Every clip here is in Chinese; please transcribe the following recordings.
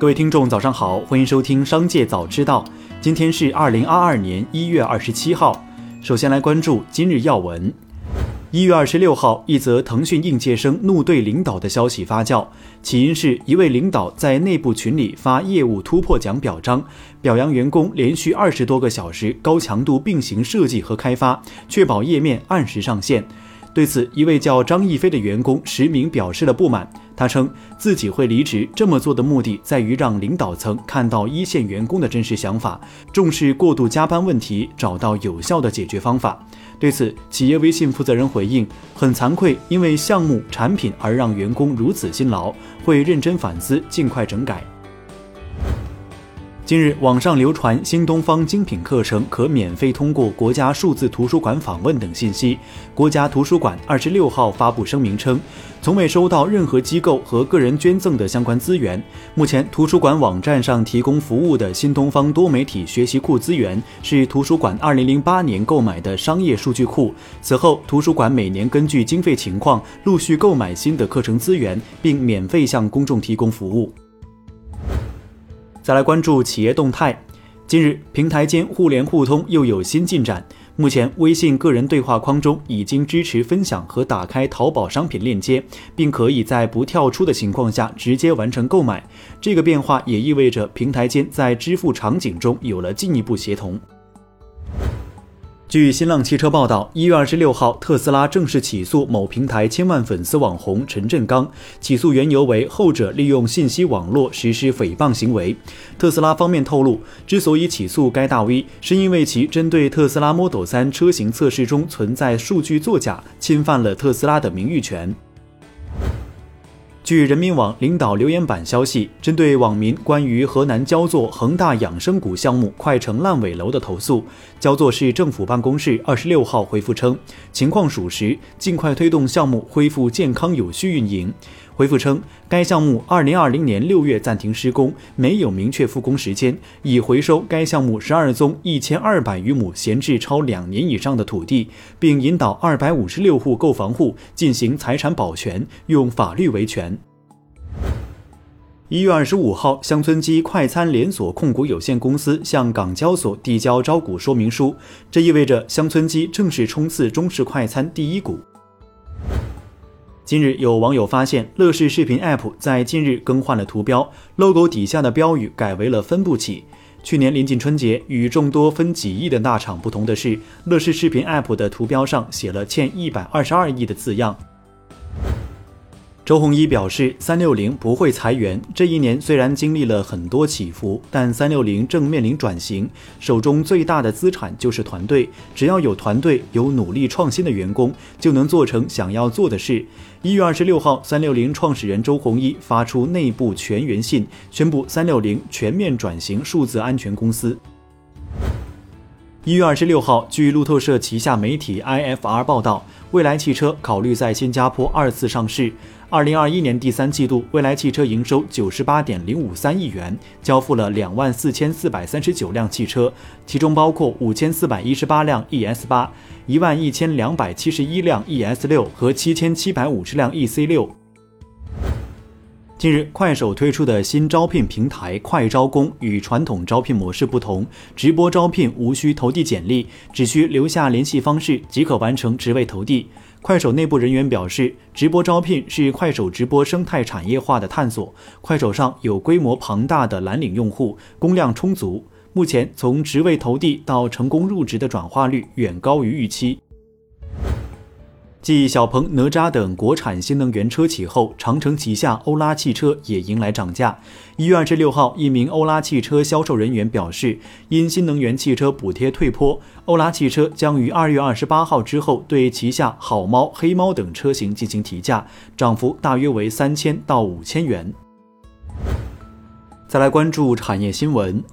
各位听众，早上好，欢迎收听《商界早知道》。今天是二零二二年一月二十七号。首先来关注今日要闻。一月二十六号，一则腾讯应届生怒对领导的消息发酵，起因是一位领导在内部群里发业务突破奖表彰，表扬员工连续二十多个小时高强度并行设计和开发，确保页面按时上线。对此，一位叫张艺飞的员工实名表示了不满。他称自己会离职，这么做的目的在于让领导层看到一线员工的真实想法，重视过度加班问题，找到有效的解决方法。对此，企业微信负责人回应：很惭愧，因为项目产品而让员工如此辛劳，会认真反思，尽快整改。近日，网上流传新东方精品课程可免费通过国家数字图书馆访问等信息。国家图书馆二十六号发布声明称，从未收到任何机构和个人捐赠的相关资源。目前，图书馆网站上提供服务的新东方多媒体学习库资源是图书馆二零零八年购买的商业数据库。此后，图书馆每年根据经费情况陆续购买新的课程资源，并免费向公众提供服务。再来关注企业动态。近日，平台间互联互通又有新进展。目前，微信个人对话框中已经支持分享和打开淘宝商品链接，并可以在不跳出的情况下直接完成购买。这个变化也意味着平台间在支付场景中有了进一步协同。据新浪汽车报道，一月二十六号，特斯拉正式起诉某平台千万粉丝网红陈振刚。起诉缘由为后者利用信息网络实施诽谤行为。特斯拉方面透露，之所以起诉该大 V，是因为其针对特斯拉 Model 3车型测试中存在数据作假，侵犯了特斯拉的名誉权。据人民网领导留言板消息，针对网民关于河南焦作恒大养生谷项目快成烂尾楼的投诉，焦作市政府办公室二十六号回复称，情况属实，尽快推动项目恢复健康有序运营。回复称，该项目二零二零年六月暂停施工，没有明确复工时间，已回收该项目十二宗一千二百余亩闲置超两年以上的土地，并引导二百五十六户购房户进行财产保全，用法律维权。一月二十五号，乡村基快餐连锁控股有限公司向港交所递交招股说明书，这意味着乡村基正式冲刺中式快餐第一股。近日，有网友发现乐视视频 App 在近日更换了图标，logo 底下的标语改为了“分不起”。去年临近春节，与众多分几亿的大厂不同的是，乐视视频 App 的图标上写了欠一百二十二亿的字样。周鸿祎表示，三六零不会裁员。这一年虽然经历了很多起伏，但三六零正面临转型，手中最大的资产就是团队。只要有团队，有努力创新的员工，就能做成想要做的事。一月二十六号，三六零创始人周鸿祎发出内部全员信，宣布三六零全面转型数字安全公司。一月二十六号，据路透社旗下媒体 IFR 报道，蔚来汽车考虑在新加坡二次上市。二零二一年第三季度，蔚来汽车营收九十八点零五三亿元，交付了两万四千四百三十九辆汽车，其中包括五千四百一十八辆 ES 八、一万一千两百七十一辆 ES 六和七千七百五十辆 EC 六。近日，快手推出的新招聘平台“快招工”与传统招聘模式不同，直播招聘无需投递简历，只需留下联系方式即可完成职位投递。快手内部人员表示，直播招聘是快手直播生态产业化的探索。快手上有规模庞大的蓝领用户，工量充足，目前从职位投递到成功入职的转化率远高于预期。继小鹏、哪吒等国产新能源车企后，长城旗下欧拉汽车也迎来涨价。一月二十六号，一名欧拉汽车销售人员表示，因新能源汽车补贴退坡，欧拉汽车将于二月二十八号之后对旗下好猫、黑猫等车型进行提价，涨幅大约为三千到五千元。再来关注产业新闻。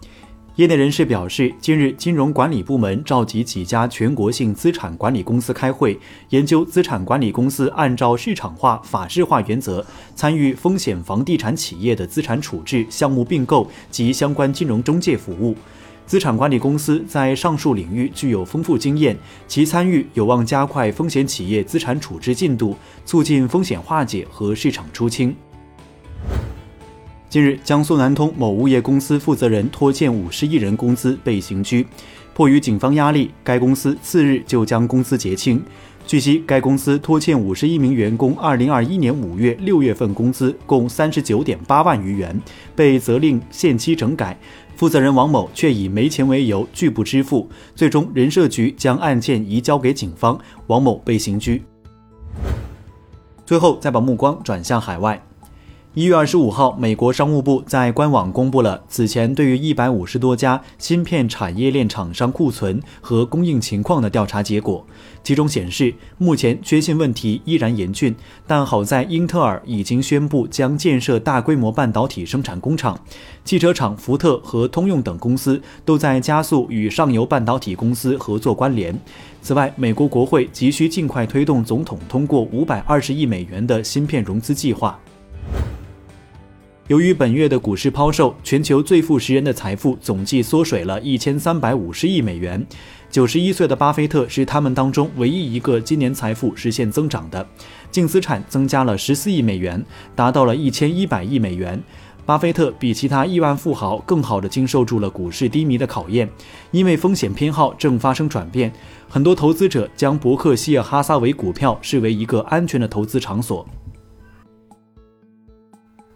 业内人士表示，近日金融管理部门召集几家全国性资产管理公司开会，研究资产管理公司按照市场化、法治化原则参与风险房地产企业的资产处置、项目并购及相关金融中介服务。资产管理公司在上述领域具有丰富经验，其参与有望加快风险企业资产处置进度，促进风险化解和市场出清。近日，江苏南通某物业公司负责人拖欠五十亿人工资被刑拘，迫于警方压力，该公司次日就将工资结清。据悉，该公司拖欠五十一名员工二零二一年五月、六月份工资共三十九点八万余元，被责令限期整改。负责人王某却以没钱为由拒不支付，最终人社局将案件移交给警方，王某被刑拘。最后，再把目光转向海外。一月二十五号，美国商务部在官网公布了此前对于一百五十多家芯片产业链厂商库存和供应情况的调查结果。其中显示，目前缺芯问题依然严峻，但好在英特尔已经宣布将建设大规模半导体生产工厂，汽车厂福特和通用等公司都在加速与上游半导体公司合作关联。此外，美国国会急需尽快推动总统通过五百二十亿美元的芯片融资计划。由于本月的股市抛售，全球最富十人的财富总计缩水了一千三百五十亿美元。九十一岁的巴菲特是他们当中唯一一个今年财富实现增长的，净资产增加了十四亿美元，达到了一千一百亿美元。巴菲特比其他亿万富豪更好地经受住了股市低迷的考验，因为风险偏好正发生转变，很多投资者将伯克希尔哈撒韦股票视为一个安全的投资场所。